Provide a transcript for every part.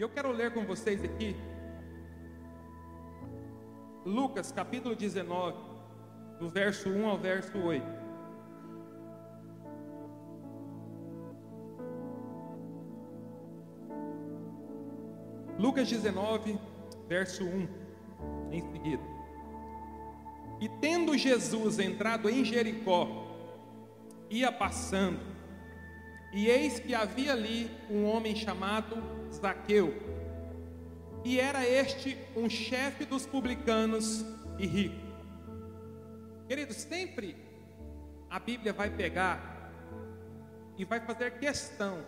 E eu quero ler com vocês aqui Lucas capítulo 19, do verso 1 ao verso 8. Lucas 19, verso 1, em seguida. E tendo Jesus entrado em Jericó, ia passando, e eis que havia ali um homem chamado Zaqueu, e era este um chefe dos publicanos e rico. Queridos, sempre a Bíblia vai pegar e vai fazer questão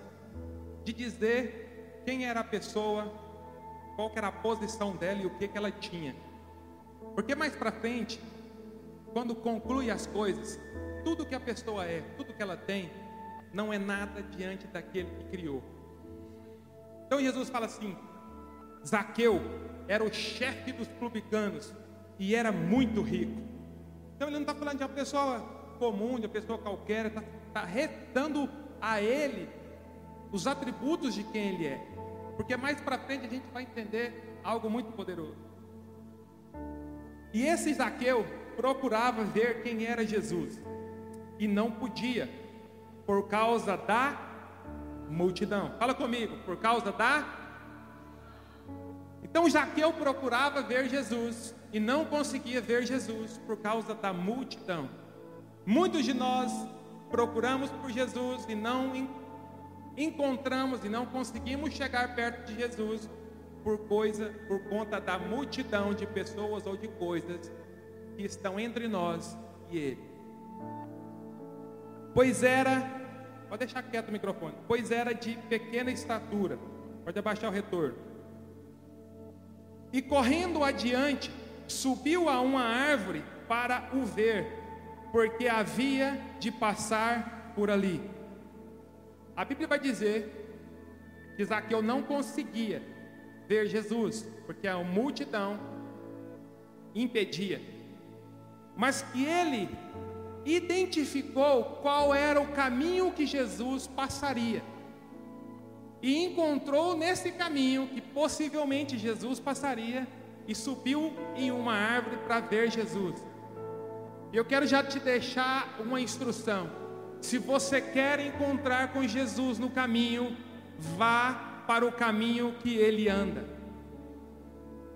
de dizer quem era a pessoa, qual era a posição dela e o que, que ela tinha. Porque mais para frente, quando conclui as coisas, tudo que a pessoa é, tudo que ela tem, não é nada diante daquele que criou. Então Jesus fala assim: Zaqueu era o chefe dos publicanos e era muito rico. Então ele não está falando de uma pessoa comum, de uma pessoa qualquer, está tá retando a ele os atributos de quem ele é. Porque mais para frente a gente vai entender algo muito poderoso. E esse Zaqueu procurava ver quem era Jesus e não podia, por causa da multidão. Fala comigo, por causa da então Zaqueu procurava ver Jesus e não conseguia ver Jesus por causa da multidão. Muitos de nós procuramos por Jesus e não encontramos e não conseguimos chegar perto de Jesus por coisa, por conta da multidão de pessoas ou de coisas que estão entre nós e Ele. Pois era, pode deixar quieto o microfone. Pois era de pequena estatura. Pode abaixar o retorno e correndo adiante, subiu a uma árvore para o ver, porque havia de passar por ali. A Bíblia vai dizer que Zaqueu não conseguia ver Jesus, porque a multidão impedia, mas que ele identificou qual era o caminho que Jesus passaria e encontrou nesse caminho que possivelmente Jesus passaria e subiu em uma árvore para ver Jesus. Eu quero já te deixar uma instrução. Se você quer encontrar com Jesus no caminho, vá para o caminho que ele anda.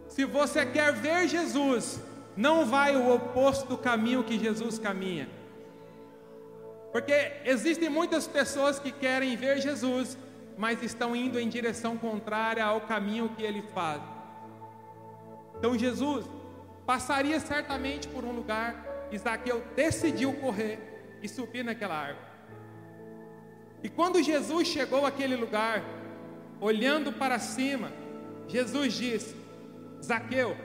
Se você quer ver Jesus, não vai o oposto do caminho que Jesus caminha. Porque existem muitas pessoas que querem ver Jesus, mas estão indo em direção contrária ao caminho que ele faz. Então Jesus passaria certamente por um lugar, Isaqueu decidiu correr e subir naquela árvore. E quando Jesus chegou àquele lugar, olhando para cima, Jesus disse: Zaqueu,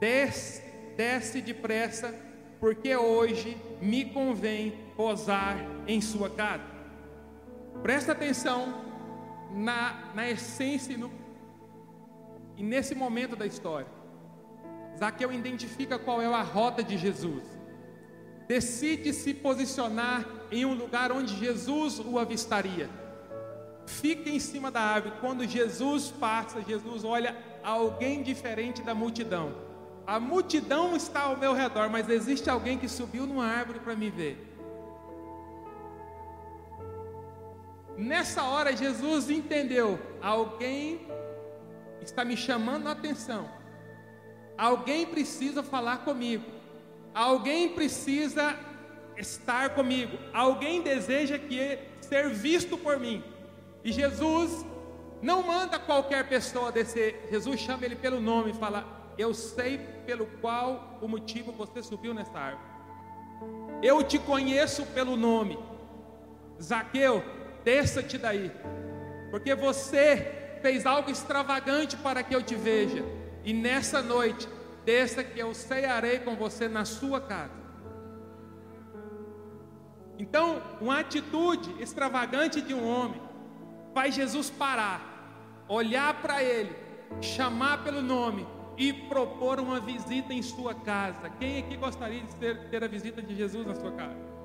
desce, desce depressa, porque hoje me convém posar em sua casa. Presta atenção na, na essência e, no, e nesse momento da história. Zaqueu identifica qual é a rota de Jesus. Decide se posicionar em um lugar onde Jesus o avistaria. Fica em cima da árvore. Quando Jesus passa, Jesus olha alguém diferente da multidão. A multidão está ao meu redor, mas existe alguém que subiu numa árvore para me ver. Nessa hora Jesus entendeu: alguém está me chamando a atenção, alguém precisa falar comigo, alguém precisa estar comigo, alguém deseja que ser visto por mim. E Jesus não manda qualquer pessoa descer, Jesus chama ele pelo nome e fala: Eu sei pelo qual o motivo você subiu nessa árvore. Eu te conheço pelo nome. Zaqueu, desça-te daí, porque você fez algo extravagante para que eu te veja, e nessa noite, desça que eu cearei com você na sua casa. Então, uma atitude extravagante de um homem faz Jesus parar, olhar para ele, chamar pelo nome e propor uma visita em sua casa. Quem aqui gostaria de ter, ter a visita de Jesus na sua casa?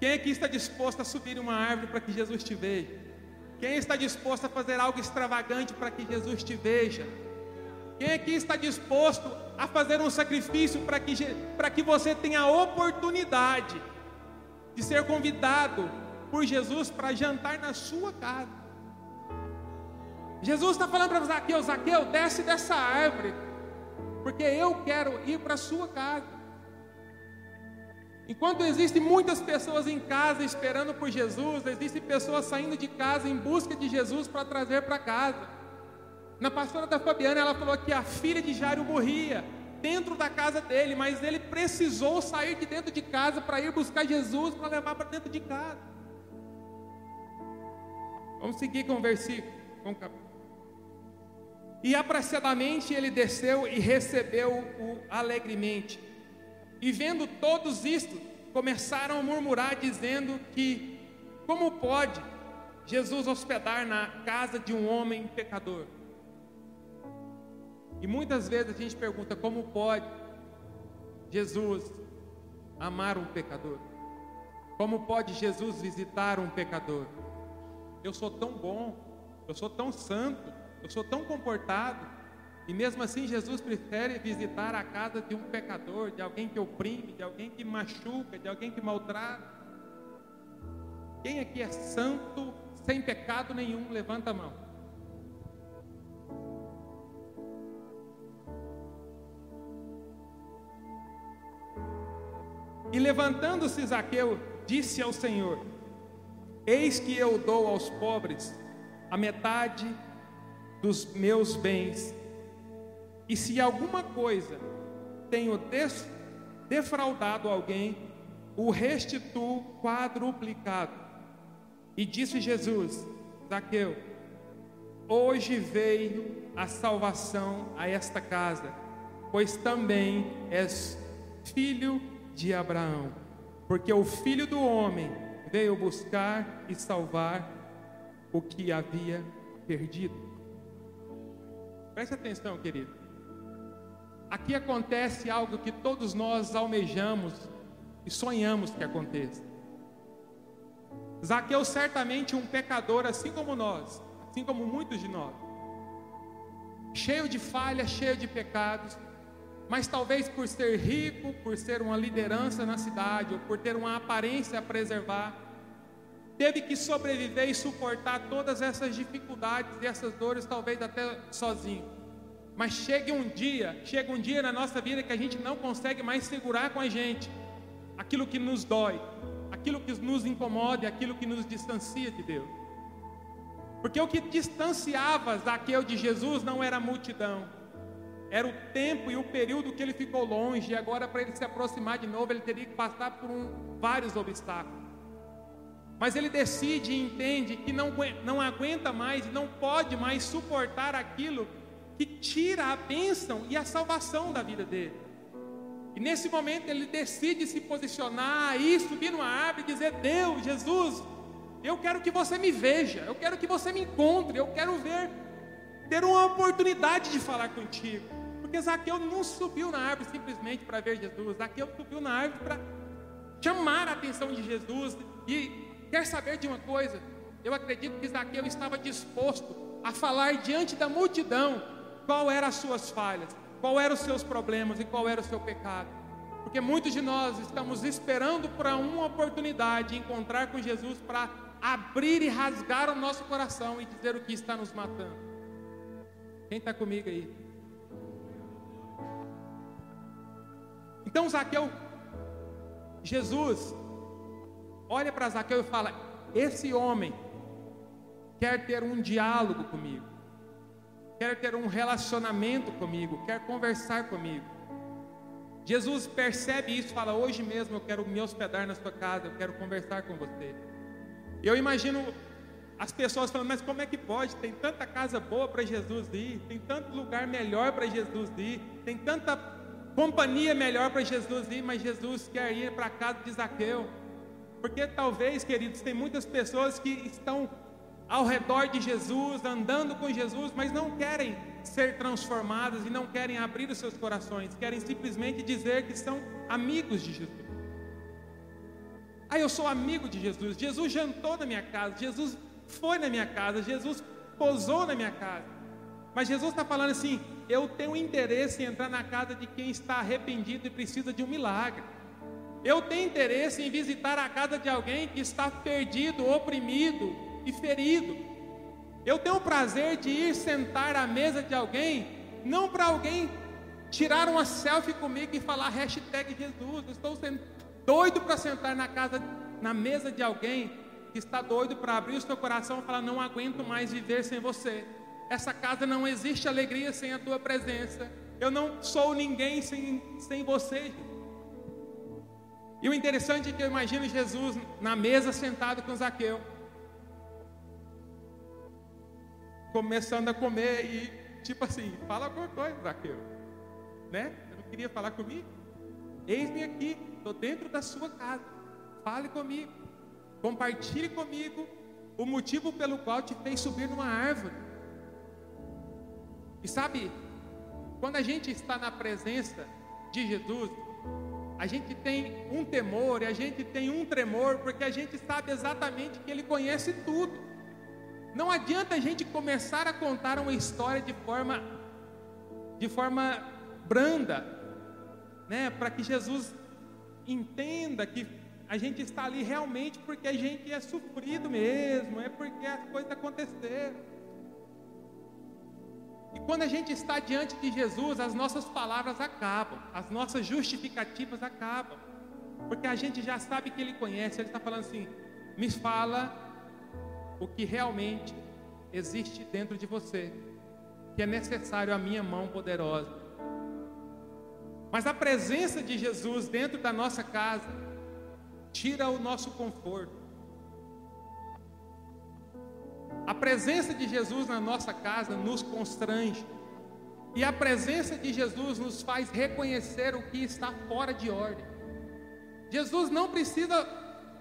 Quem aqui está disposto a subir uma árvore para que Jesus te veja? Quem está disposto a fazer algo extravagante para que Jesus te veja? Quem aqui está disposto a fazer um sacrifício para que, para que você tenha a oportunidade de ser convidado por Jesus para jantar na sua casa? Jesus está falando para Zaqueu: Zaqueu, desce dessa árvore, porque eu quero ir para a sua casa. Enquanto existem muitas pessoas em casa esperando por Jesus, existem pessoas saindo de casa em busca de Jesus para trazer para casa. Na pastora da Fabiana, ela falou que a filha de Jairo morria dentro da casa dele, mas ele precisou sair de dentro de casa para ir buscar Jesus para levar para dentro de casa. Vamos seguir com o versículo. Com o cap... E apressadamente ele desceu e recebeu-o alegremente. E vendo todos isto, começaram a murmurar, dizendo que, como pode Jesus hospedar na casa de um homem pecador? E muitas vezes a gente pergunta: como pode Jesus amar um pecador? Como pode Jesus visitar um pecador? Eu sou tão bom, eu sou tão santo, eu sou tão comportado. E mesmo assim, Jesus prefere visitar a casa de um pecador, de alguém que oprime, de alguém que machuca, de alguém que maltrata. Quem aqui é santo, sem pecado nenhum, levanta a mão. E levantando-se Zaqueu, disse ao Senhor: Eis que eu dou aos pobres a metade dos meus bens e se alguma coisa tenho defraudado alguém, o restituo quadruplicado. E disse Jesus: Zaqueu, hoje veio a salvação a esta casa, pois também és filho de Abraão, porque o filho do homem veio buscar e salvar o que havia perdido. Preste atenção, querido. Aqui acontece algo que todos nós almejamos e sonhamos que aconteça. Zaqueu certamente um pecador assim como nós, assim como muitos de nós. Cheio de falhas, cheio de pecados, mas talvez por ser rico, por ser uma liderança na cidade, ou por ter uma aparência a preservar, teve que sobreviver e suportar todas essas dificuldades e essas dores, talvez até sozinho. Mas chega um dia, chega um dia na nossa vida que a gente não consegue mais segurar com a gente aquilo que nos dói, aquilo que nos incomoda, aquilo que nos distancia de Deus. Porque o que distanciava Zaqueu de Jesus não era a multidão, era o tempo e o período que ele ficou longe, e agora para ele se aproximar de novo, ele teria que passar por um, vários obstáculos. Mas ele decide e entende que não, não aguenta mais, não pode mais suportar aquilo que tira a bênção e a salvação da vida dele. E nesse momento ele decide se posicionar e subir numa árvore e dizer: Deus, Jesus, eu quero que você me veja, eu quero que você me encontre, eu quero ver, ter uma oportunidade de falar contigo. Porque Zaqueu não subiu na árvore simplesmente para ver Jesus, Zaqueu subiu na árvore para chamar a atenção de Jesus. E quer saber de uma coisa? Eu acredito que Zaqueu estava disposto a falar diante da multidão qual eram as suas falhas, qual eram os seus problemas e qual era o seu pecado. Porque muitos de nós estamos esperando por uma oportunidade de encontrar com Jesus para abrir e rasgar o nosso coração e dizer o que está nos matando. Quem está comigo aí? Então Zaqueu, Jesus, olha para Zaqueu e fala: Esse homem quer ter um diálogo comigo quer ter um relacionamento comigo, quer conversar comigo. Jesus percebe isso, fala: Hoje mesmo eu quero me hospedar na sua casa, eu quero conversar com você. Eu imagino as pessoas falando: Mas como é que pode? Tem tanta casa boa para Jesus ir, tem tanto lugar melhor para Jesus ir, tem tanta companhia melhor para Jesus ir, mas Jesus quer ir para a casa de Zaqueu. Porque talvez, queridos, tem muitas pessoas que estão ao redor de Jesus, andando com Jesus, mas não querem ser transformadas e não querem abrir os seus corações, querem simplesmente dizer que são amigos de Jesus. Ah, eu sou amigo de Jesus. Jesus jantou na minha casa. Jesus foi na minha casa, Jesus posou na minha casa. Mas Jesus está falando assim: eu tenho interesse em entrar na casa de quem está arrependido e precisa de um milagre. Eu tenho interesse em visitar a casa de alguém que está perdido, oprimido e ferido. Eu tenho o prazer de ir sentar à mesa de alguém, não para alguém tirar uma selfie comigo e falar hashtag Jesus. Estou doido para sentar na casa, na mesa de alguém que está doido para abrir o seu coração e falar: Não aguento mais viver sem você. Essa casa não existe alegria sem a tua presença. Eu não sou ninguém sem, sem você. E o interessante é que eu imagino Jesus na mesa sentado com Zaqueu, começando a comer e tipo assim, fala alguma coisa, Zaqueu, né? Você não queria falar comigo? Eis-me aqui, estou dentro da sua casa. Fale comigo, compartilhe comigo o motivo pelo qual te fez subir numa árvore. E sabe, quando a gente está na presença de Jesus, a gente tem um temor e a gente tem um tremor, porque a gente sabe exatamente que Ele conhece tudo. Não adianta a gente começar a contar uma história de forma, de forma branda, né, para que Jesus entenda que a gente está ali realmente porque a gente é sofrido mesmo, é porque as coisas aconteceram. E quando a gente está diante de Jesus, as nossas palavras acabam, as nossas justificativas acabam, porque a gente já sabe que Ele conhece, Ele está falando assim: me fala o que realmente existe dentro de você, que é necessário a minha mão poderosa. Mas a presença de Jesus dentro da nossa casa tira o nosso conforto. A presença de Jesus na nossa casa nos constrange. E a presença de Jesus nos faz reconhecer o que está fora de ordem. Jesus não precisa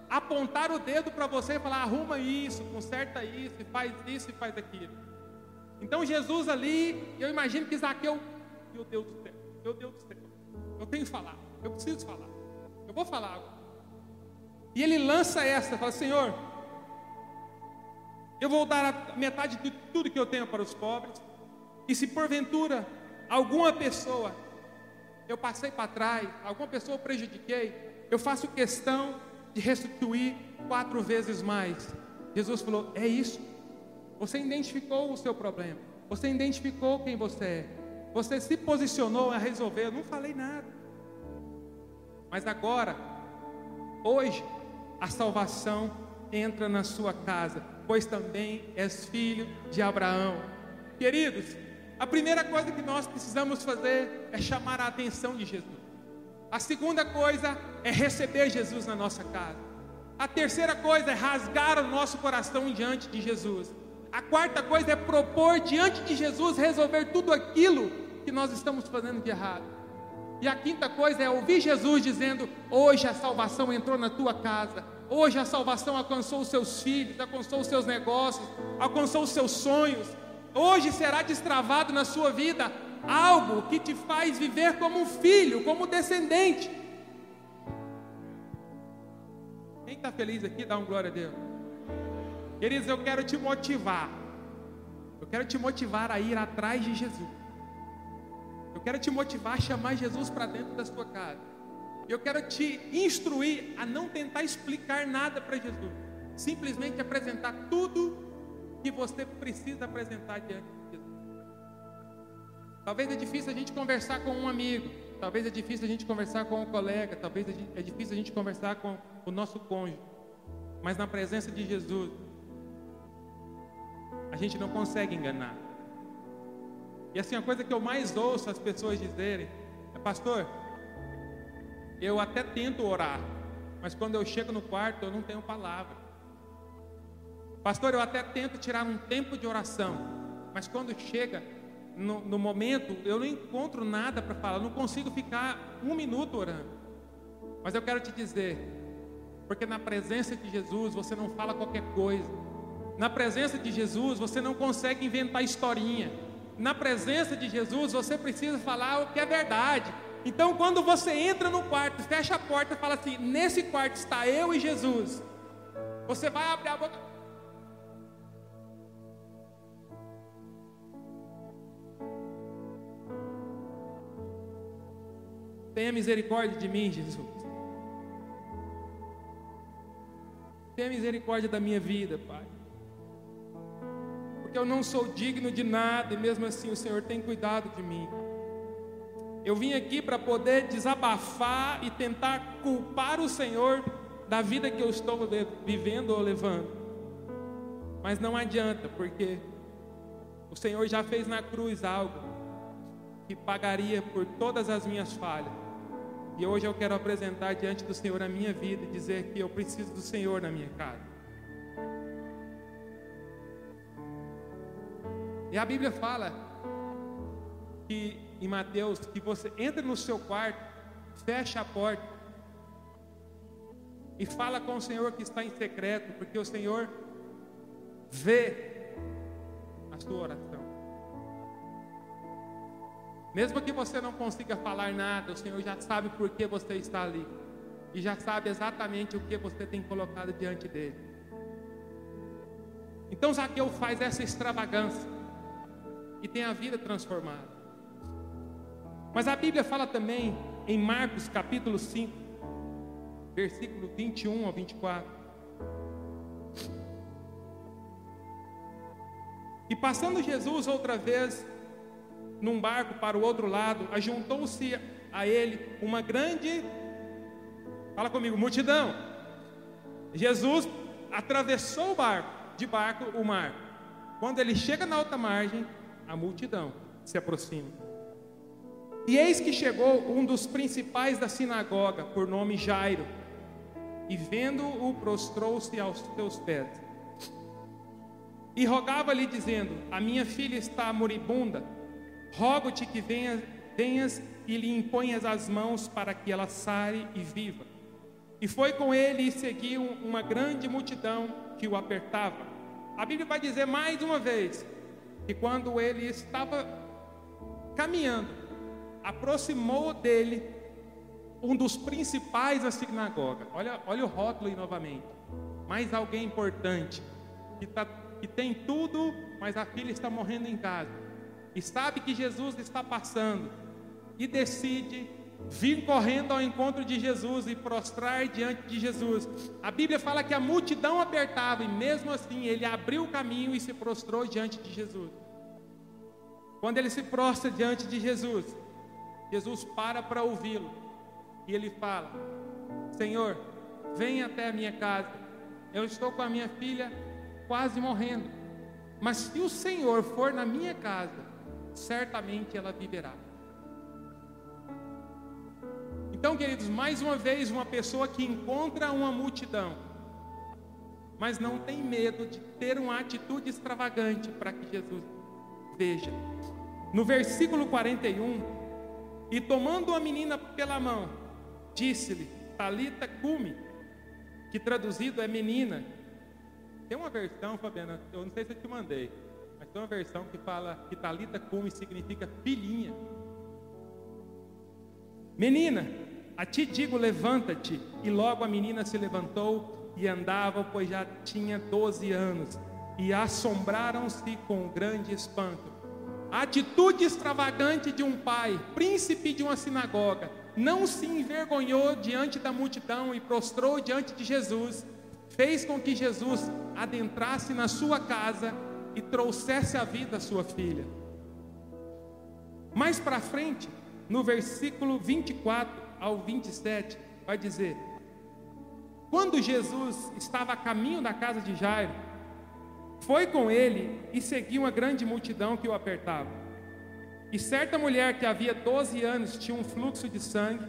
apontar o dedo para você e falar: arruma isso, conserta isso, faz isso e faz aquilo. Então Jesus ali, eu imagino que Zaqueu, meu Deus do céu, meu Deus do céu, eu tenho que falar, eu preciso falar, eu vou falar agora. E ele lança essa, fala: Senhor, eu vou dar metade de tudo que eu tenho para os pobres. E se porventura alguma pessoa eu passei para trás, alguma pessoa eu prejudiquei, eu faço questão de restituir quatro vezes mais. Jesus falou: é isso. Você identificou o seu problema. Você identificou quem você é. Você se posicionou a resolver. Eu não falei nada. Mas agora, hoje, a salvação entra na sua casa pois também és filho de Abraão. Queridos, a primeira coisa que nós precisamos fazer é chamar a atenção de Jesus. A segunda coisa é receber Jesus na nossa casa. A terceira coisa é rasgar o nosso coração diante de Jesus. A quarta coisa é propor diante de Jesus resolver tudo aquilo que nós estamos fazendo de errado. E a quinta coisa é ouvir Jesus dizendo: Hoje a salvação entrou na tua casa Hoje a salvação alcançou os seus filhos, alcançou os seus negócios, alcançou os seus sonhos. Hoje será destravado na sua vida algo que te faz viver como um filho, como descendente. Quem está feliz aqui, dá um glória a Deus. Queridos, eu quero te motivar. Eu quero te motivar a ir atrás de Jesus. Eu quero te motivar a chamar Jesus para dentro da sua casa. Eu quero te instruir a não tentar explicar nada para Jesus, simplesmente apresentar tudo que você precisa apresentar diante de Jesus. Talvez é difícil a gente conversar com um amigo, talvez é difícil a gente conversar com um colega, talvez é difícil a gente conversar com o nosso cônjuge, mas na presença de Jesus, a gente não consegue enganar. E assim, a coisa que eu mais ouço as pessoas dizerem é, pastor, eu até tento orar, mas quando eu chego no quarto eu não tenho palavra. Pastor, eu até tento tirar um tempo de oração, mas quando chega no, no momento eu não encontro nada para falar, não consigo ficar um minuto orando. Mas eu quero te dizer, porque na presença de Jesus você não fala qualquer coisa. Na presença de Jesus você não consegue inventar historinha. Na presença de Jesus você precisa falar o que é verdade. Então, quando você entra no quarto, fecha a porta e fala assim: Nesse quarto está eu e Jesus. Você vai abrir a boca. Tenha misericórdia de mim, Jesus. Tenha misericórdia da minha vida, Pai. Porque eu não sou digno de nada e mesmo assim o Senhor tem cuidado de mim. Eu vim aqui para poder desabafar e tentar culpar o Senhor da vida que eu estou vivendo ou levando. Mas não adianta, porque o Senhor já fez na cruz algo que pagaria por todas as minhas falhas. E hoje eu quero apresentar diante do Senhor a minha vida e dizer que eu preciso do Senhor na minha casa. E a Bíblia fala que em Mateus que você entra no seu quarto, fecha a porta e fala com o Senhor que está em secreto, porque o Senhor vê a sua oração. Mesmo que você não consiga falar nada, o Senhor já sabe por que você está ali. E já sabe exatamente o que você tem colocado diante dele. Então Zaqueu faz essa extravagância e tem a vida transformada. Mas a Bíblia fala também em Marcos capítulo 5, versículo 21 ao 24. E passando Jesus outra vez num barco para o outro lado, ajuntou-se a ele uma grande, fala comigo, multidão. Jesus atravessou o barco, de barco o mar. Quando ele chega na outra margem, a multidão se aproxima. E eis que chegou um dos principais da sinagoga, por nome Jairo, e vendo-o, prostrou-se aos seus pés. E rogava-lhe, dizendo: A minha filha está moribunda Rogo-te que venhas, venhas e lhe imponhas as mãos para que ela sare e viva. E foi com ele e seguiu uma grande multidão que o apertava. A Bíblia vai dizer mais uma vez que quando ele estava caminhando, aproximou dele um dos principais da sinagoga. Olha, olha o rótulo aí novamente. Mais alguém importante que, tá, que tem tudo, mas a filha está morrendo em casa e sabe que Jesus está passando e decide vir correndo ao encontro de Jesus e prostrar diante de Jesus. A Bíblia fala que a multidão apertava e mesmo assim ele abriu o caminho e se prostrou diante de Jesus. Quando ele se prostra diante de Jesus, Jesus para para ouvi-lo e ele fala: Senhor, vem até a minha casa. Eu estou com a minha filha quase morrendo. Mas se o Senhor for na minha casa, certamente ela viverá. Então, queridos, mais uma vez, uma pessoa que encontra uma multidão, mas não tem medo de ter uma atitude extravagante para que Jesus veja. No versículo 41, e tomando a menina pela mão, disse-lhe: Talita cume, que traduzido é menina. Tem uma versão, Fabiana, eu não sei se eu te mandei mas tem uma versão que fala que Talita cume significa filhinha. Menina, a ti digo, levanta-te. E logo a menina se levantou e andava, pois já tinha 12 anos. E assombraram-se com grande espanto. A atitude extravagante de um pai, príncipe de uma sinagoga, não se envergonhou diante da multidão e prostrou diante de Jesus, fez com que Jesus adentrasse na sua casa e trouxesse a vida a sua filha. Mais para frente, no versículo 24 ao 27, vai dizer: Quando Jesus estava a caminho da casa de Jairo, foi com ele e seguiu uma grande multidão que o apertava. E certa mulher que havia 12 anos tinha um fluxo de sangue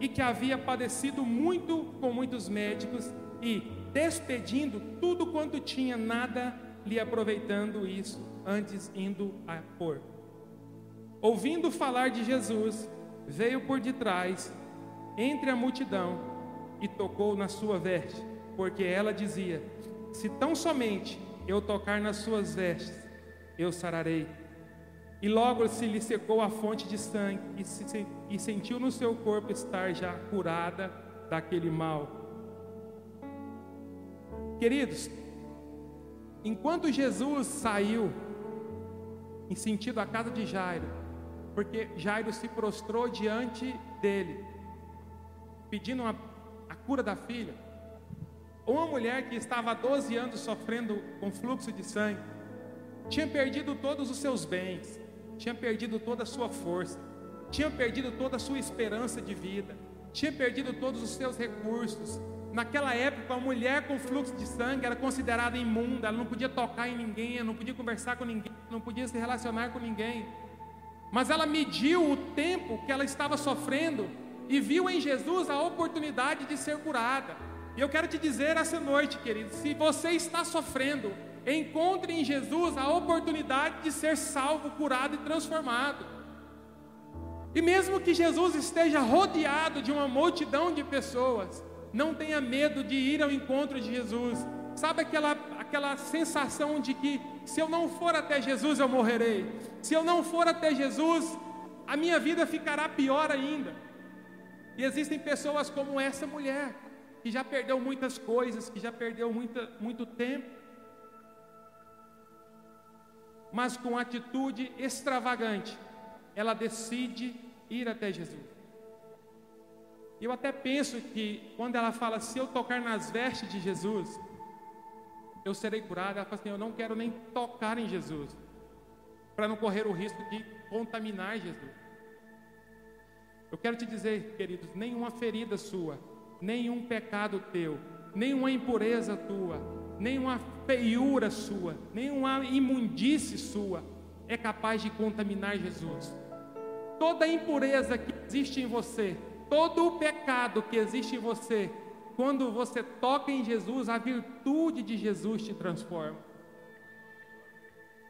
e que havia padecido muito com muitos médicos e, despedindo tudo quanto tinha, nada lhe aproveitando isso, antes indo a pôr. Ouvindo falar de Jesus, veio por detrás, entre a multidão, e tocou na sua veste, porque ela dizia: Se tão somente eu tocar nas suas vestes, eu sararei. E logo se lhe secou a fonte de sangue, e, se, e sentiu no seu corpo estar já curada daquele mal. Queridos, Enquanto Jesus saiu em sentido à casa de Jairo, porque Jairo se prostrou diante dele, pedindo a cura da filha. Uma mulher que estava há 12 anos sofrendo com fluxo de sangue, tinha perdido todos os seus bens, tinha perdido toda a sua força, tinha perdido toda a sua esperança de vida, tinha perdido todos os seus recursos. Naquela época, a mulher com fluxo de sangue era considerada imunda, ela não podia tocar em ninguém, não podia conversar com ninguém, não podia se relacionar com ninguém. Mas ela mediu o tempo que ela estava sofrendo e viu em Jesus a oportunidade de ser curada. E eu quero te dizer essa noite, querido, se você está sofrendo, encontre em Jesus a oportunidade de ser salvo, curado e transformado. E mesmo que Jesus esteja rodeado de uma multidão de pessoas, não tenha medo de ir ao encontro de Jesus. Sabe aquela, aquela sensação de que se eu não for até Jesus eu morrerei? Se eu não for até Jesus, a minha vida ficará pior ainda. E existem pessoas como essa mulher, que já perdeu muitas coisas, que já perdeu muita, muito tempo, mas com atitude extravagante, ela decide ir até Jesus. Eu até penso que quando ela fala, se eu tocar nas vestes de Jesus, eu serei curada, ela fala assim, eu não quero nem tocar em Jesus, para não correr o risco de contaminar Jesus. Eu quero te dizer, queridos, nenhuma ferida sua, nenhum pecado teu, nenhuma impureza tua, nenhuma feiura sua, nenhuma imundície sua é capaz de contaminar Jesus toda impureza que existe em você, todo o pecado que existe em você, quando você toca em Jesus, a virtude de Jesus te transforma.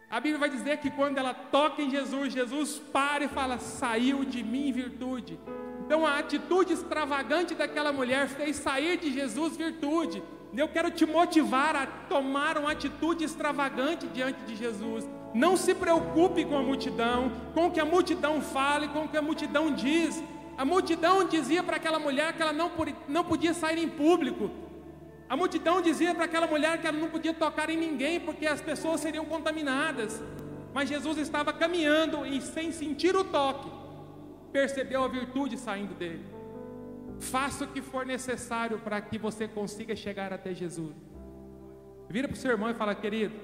A Bíblia vai dizer que quando ela toca em Jesus, Jesus para e fala: saiu de mim virtude. Então a atitude extravagante daquela mulher fez sair de Jesus virtude. Eu quero te motivar a tomar uma atitude extravagante diante de Jesus. Não se preocupe com a multidão, com o que a multidão fala e com o que a multidão diz. A multidão dizia para aquela mulher que ela não, não podia sair em público. A multidão dizia para aquela mulher que ela não podia tocar em ninguém porque as pessoas seriam contaminadas. Mas Jesus estava caminhando e, sem sentir o toque, percebeu a virtude saindo dele. Faça o que for necessário para que você consiga chegar até Jesus. Vira para o seu irmão e fala, querido,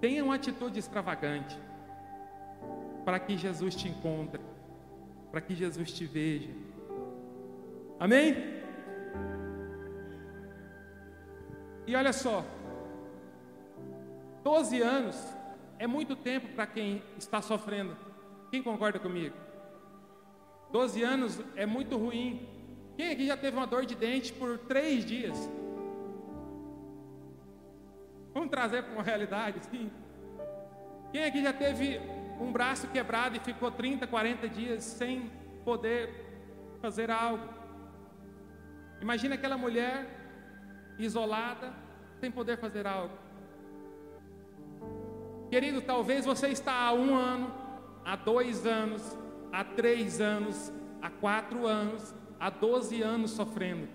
Tenha uma atitude extravagante para que Jesus te encontre, para que Jesus te veja. Amém? E olha só, 12 anos é muito tempo para quem está sofrendo. Quem concorda comigo? 12 anos é muito ruim. Quem aqui já teve uma dor de dente por três dias? Vamos trazer para uma realidade, sim. Quem aqui já teve um braço quebrado e ficou 30, 40 dias sem poder fazer algo? Imagina aquela mulher isolada, sem poder fazer algo. Querido, talvez você está há um ano, há dois anos, há três anos, há quatro anos, há doze anos sofrendo.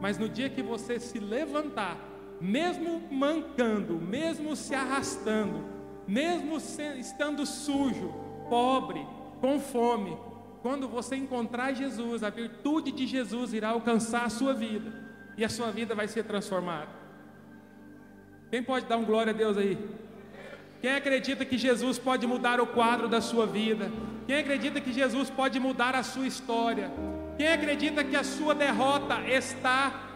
Mas no dia que você se levantar mesmo mancando, mesmo se arrastando, mesmo estando sujo, pobre, com fome, quando você encontrar Jesus, a virtude de Jesus irá alcançar a sua vida e a sua vida vai ser transformada. Quem pode dar um glória a Deus aí? Quem acredita que Jesus pode mudar o quadro da sua vida? Quem acredita que Jesus pode mudar a sua história? Quem acredita que a sua derrota está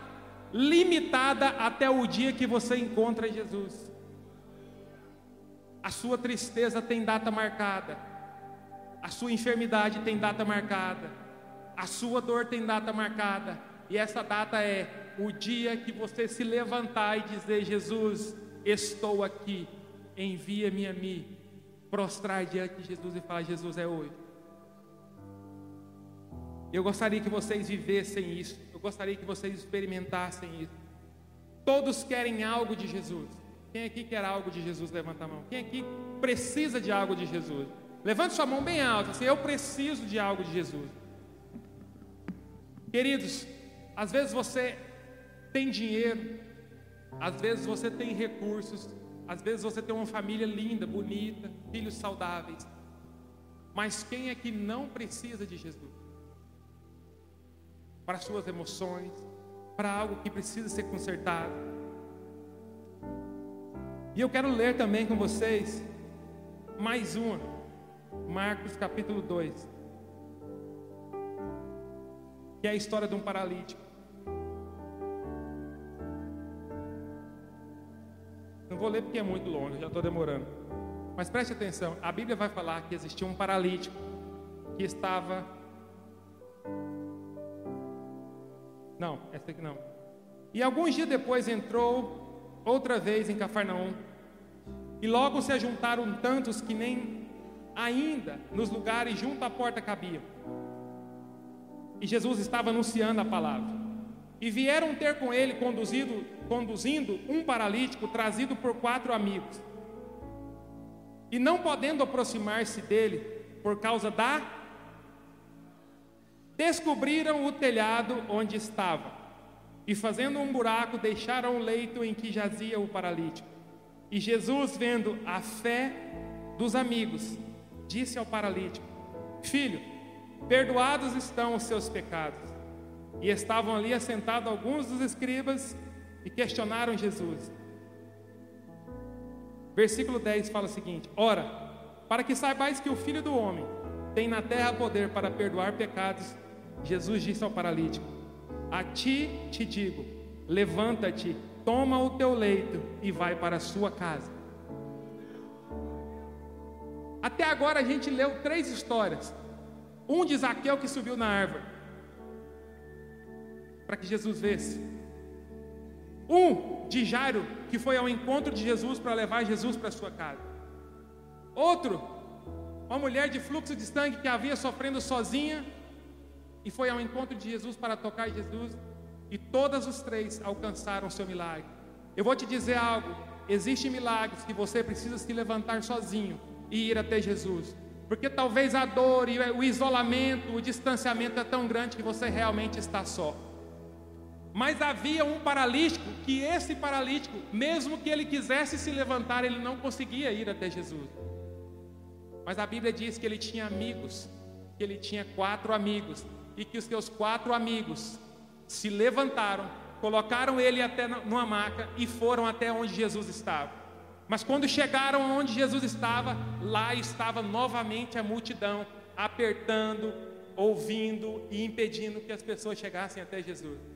limitada até o dia que você encontra Jesus. A sua tristeza tem data marcada, a sua enfermidade tem data marcada, a sua dor tem data marcada, e essa data é o dia que você se levantar e dizer: Jesus, estou aqui, envia-me a mim, prostrar diante de Jesus e falar: Jesus é hoje. Eu gostaria que vocês vivessem isso gostaria que vocês experimentassem isso. Todos querem algo de Jesus. Quem aqui quer algo de Jesus? Levanta a mão. Quem aqui precisa de algo de Jesus? Levante sua mão bem alta. Assim, eu preciso de algo de Jesus. Queridos, às vezes você tem dinheiro, às vezes você tem recursos, às vezes você tem uma família linda, bonita, filhos saudáveis, Mas quem é que não precisa de Jesus? Para suas emoções, para algo que precisa ser consertado. E eu quero ler também com vocês mais uma, Marcos capítulo 2, que é a história de um paralítico. Não vou ler porque é muito longe, já estou demorando. Mas preste atenção, a Bíblia vai falar que existia um paralítico que estava. Não, essa aqui não. E alguns dias depois entrou outra vez em Cafarnaum. E logo se ajuntaram tantos que nem ainda nos lugares junto à porta cabiam. E Jesus estava anunciando a palavra. E vieram ter com ele conduzido, conduzindo um paralítico trazido por quatro amigos. E não podendo aproximar-se dele por causa da descobriram o telhado onde estava. E fazendo um buraco, deixaram o leito em que jazia o paralítico. E Jesus, vendo a fé dos amigos, disse ao paralítico: Filho, perdoados estão os seus pecados. E estavam ali assentados alguns dos escribas e questionaram Jesus. Versículo 10 fala o seguinte: Ora, para que saibais que o Filho do Homem tem na terra poder para perdoar pecados, Jesus disse ao paralítico: A ti te digo, levanta-te, toma o teu leito e vai para a sua casa. Até agora a gente leu três histórias. Um de Zaqueu que subiu na árvore para que Jesus vesse. Um de Jairo, que foi ao encontro de Jesus para levar Jesus para sua casa. Outro, uma mulher de fluxo de sangue que havia sofrendo sozinha e foi ao encontro de Jesus para tocar Jesus. E todas os três alcançaram seu milagre. Eu vou te dizer algo: existem milagres que você precisa se levantar sozinho e ir até Jesus. Porque talvez a dor e o isolamento, o distanciamento é tão grande que você realmente está só. Mas havia um paralítico que esse paralítico, mesmo que ele quisesse se levantar, ele não conseguia ir até Jesus. Mas a Bíblia diz que ele tinha amigos, que ele tinha quatro amigos, e que os seus quatro amigos se levantaram, colocaram ele até numa maca e foram até onde Jesus estava. Mas quando chegaram onde Jesus estava, lá estava novamente a multidão, apertando, ouvindo e impedindo que as pessoas chegassem até Jesus.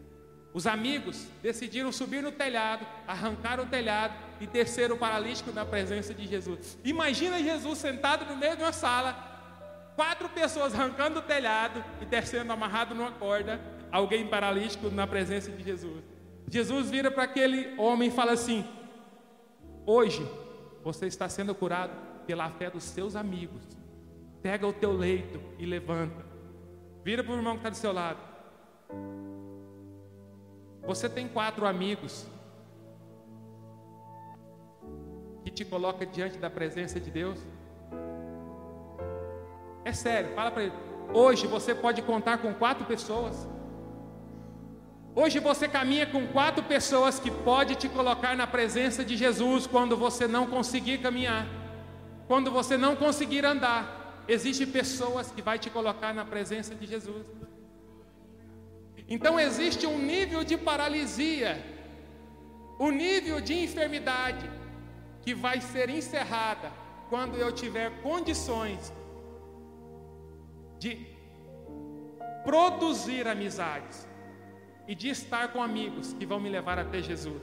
Os amigos decidiram subir no telhado, arrancar o telhado e descer o paralítico na presença de Jesus. Imagina Jesus sentado no meio de uma sala, quatro pessoas arrancando o telhado e descendo amarrado numa corda, alguém paralítico na presença de Jesus. Jesus vira para aquele homem e fala assim: Hoje você está sendo curado pela fé dos seus amigos. Pega o teu leito e levanta. Vira para o irmão que está do seu lado. Você tem quatro amigos que te coloca diante da presença de Deus? É sério, fala para ele. Hoje você pode contar com quatro pessoas. Hoje você caminha com quatro pessoas que pode te colocar na presença de Jesus quando você não conseguir caminhar, quando você não conseguir andar. Existem pessoas que vai te colocar na presença de Jesus. Então existe um nível de paralisia, um nível de enfermidade que vai ser encerrada quando eu tiver condições de produzir amizades e de estar com amigos que vão me levar até Jesus.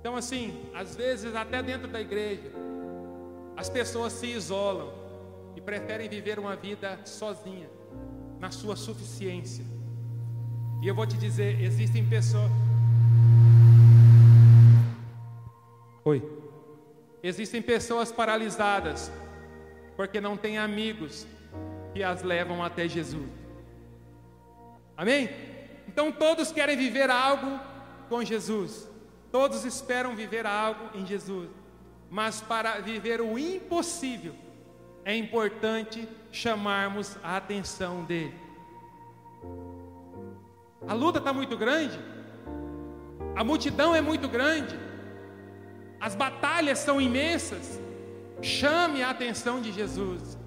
Então, assim, às vezes, até dentro da igreja, as pessoas se isolam e preferem viver uma vida sozinha, na sua suficiência. E eu vou te dizer, existem pessoas. Oi. Existem pessoas paralisadas porque não têm amigos que as levam até Jesus. Amém? Então todos querem viver algo com Jesus. Todos esperam viver algo em Jesus. Mas para viver o impossível, é importante chamarmos a atenção dele. A luta está muito grande, a multidão é muito grande, as batalhas são imensas. Chame a atenção de Jesus.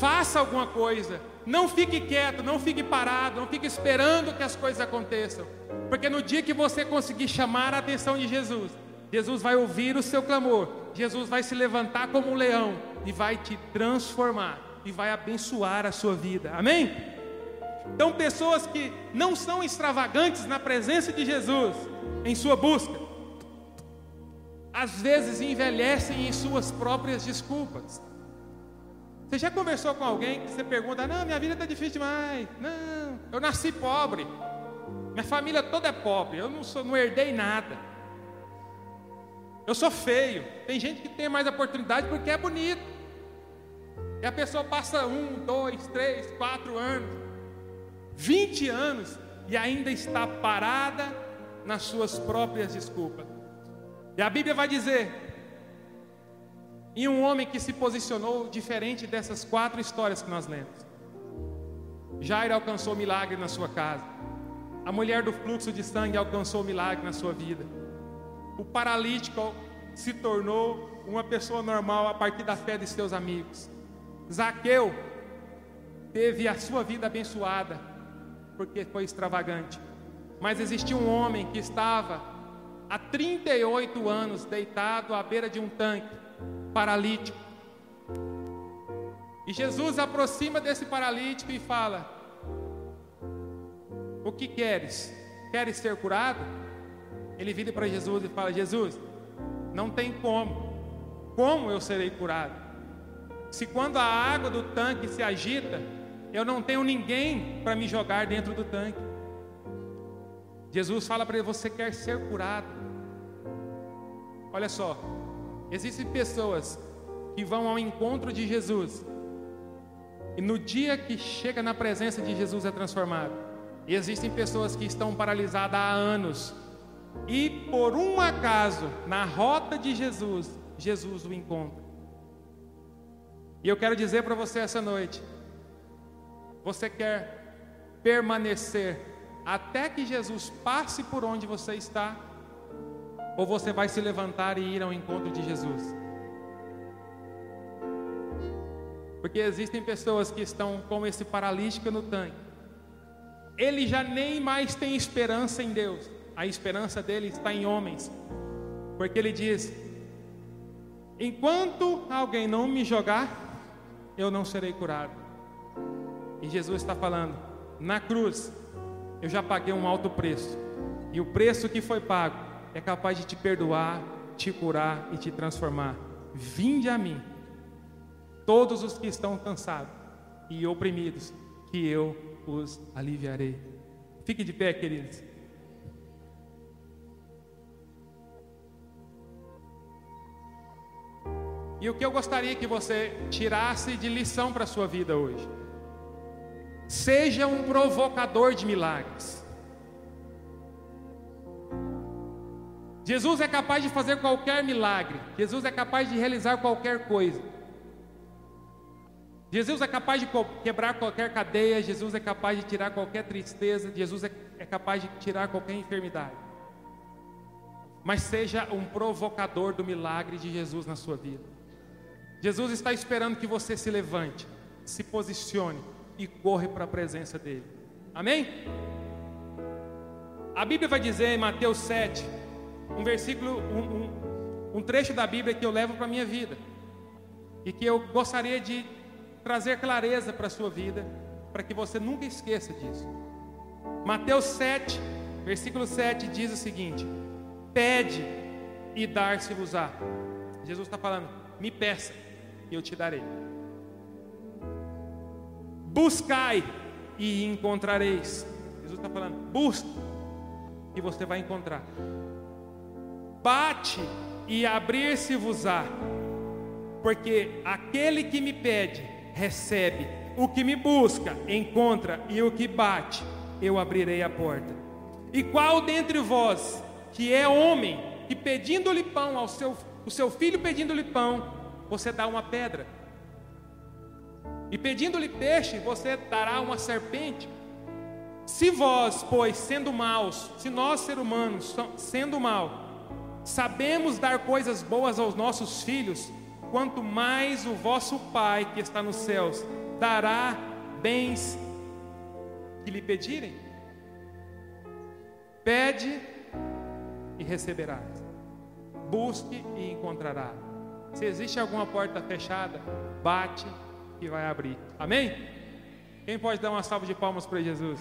Faça alguma coisa. Não fique quieto, não fique parado, não fique esperando que as coisas aconteçam. Porque no dia que você conseguir chamar a atenção de Jesus, Jesus vai ouvir o seu clamor. Jesus vai se levantar como um leão e vai te transformar e vai abençoar a sua vida. Amém? Então, pessoas que não são extravagantes na presença de Jesus, em sua busca, às vezes envelhecem em suas próprias desculpas. Você já conversou com alguém que você pergunta: Não, minha vida está difícil demais. Não, eu nasci pobre. Minha família toda é pobre. Eu não, sou, não herdei nada. Eu sou feio. Tem gente que tem mais oportunidade porque é bonito. E a pessoa passa um, dois, três, quatro anos, vinte anos e ainda está parada nas suas próprias desculpas. E a Bíblia vai dizer: e um homem que se posicionou diferente dessas quatro histórias que nós lemos. Jairo alcançou milagre na sua casa. A mulher do fluxo de sangue alcançou milagre na sua vida. O paralítico se tornou uma pessoa normal a partir da fé de seus amigos. Zaqueu teve a sua vida abençoada porque foi extravagante. Mas existia um homem que estava há 38 anos deitado à beira de um tanque paralítico. E Jesus aproxima desse paralítico e fala: O que queres? Queres ser curado? Ele vira para Jesus e fala: Jesus, não tem como. Como eu serei curado? Se quando a água do tanque se agita, eu não tenho ninguém para me jogar dentro do tanque. Jesus fala para ele: Você quer ser curado? Olha só, Existem pessoas que vão ao encontro de Jesus e no dia que chega na presença de Jesus é transformado. E existem pessoas que estão paralisadas há anos e por um acaso na rota de Jesus, Jesus o encontra. E eu quero dizer para você essa noite: você quer permanecer até que Jesus passe por onde você está? Ou você vai se levantar e ir ao encontro de Jesus? Porque existem pessoas que estão como esse paralítico no tanque. Ele já nem mais tem esperança em Deus. A esperança dele está em homens. Porque ele diz: Enquanto alguém não me jogar, eu não serei curado. E Jesus está falando: Na cruz, eu já paguei um alto preço. E o preço que foi pago é capaz de te perdoar, te curar e te transformar. Vinde a mim, todos os que estão cansados e oprimidos, que eu os aliviarei. Fique de pé, queridos. E o que eu gostaria que você tirasse de lição para a sua vida hoje? Seja um provocador de milagres. Jesus é capaz de fazer qualquer milagre. Jesus é capaz de realizar qualquer coisa. Jesus é capaz de quebrar qualquer cadeia. Jesus é capaz de tirar qualquer tristeza. Jesus é, é capaz de tirar qualquer enfermidade. Mas seja um provocador do milagre de Jesus na sua vida. Jesus está esperando que você se levante, se posicione e corre para a presença dele. Amém? A Bíblia vai dizer em Mateus 7, um versículo, um, um, um trecho da Bíblia que eu levo para a minha vida e que eu gostaria de trazer clareza para a sua vida, para que você nunca esqueça disso. Mateus 7, versículo 7 diz o seguinte: Pede e dar-se-vos-á. Jesus está falando, me peça e eu te darei. Buscai e encontrareis. Jesus está falando, busque e você vai encontrar bate e abrir-se-vos-á, porque aquele que me pede, recebe, o que me busca, encontra, e o que bate, eu abrirei a porta. E qual dentre vós, que é homem, que pedindo-lhe pão ao seu, o seu filho pedindo-lhe pão, você dá uma pedra? E pedindo-lhe peixe, você dará uma serpente? Se vós, pois, sendo maus, se nós, seres humanos, sendo maus, sabemos dar coisas boas aos nossos filhos, quanto mais o vosso Pai que está nos céus dará bens que lhe pedirem. Pede e receberás. Busque e encontrará. Se existe alguma porta fechada, bate e vai abrir. Amém? Quem pode dar uma salva de palmas para Jesus?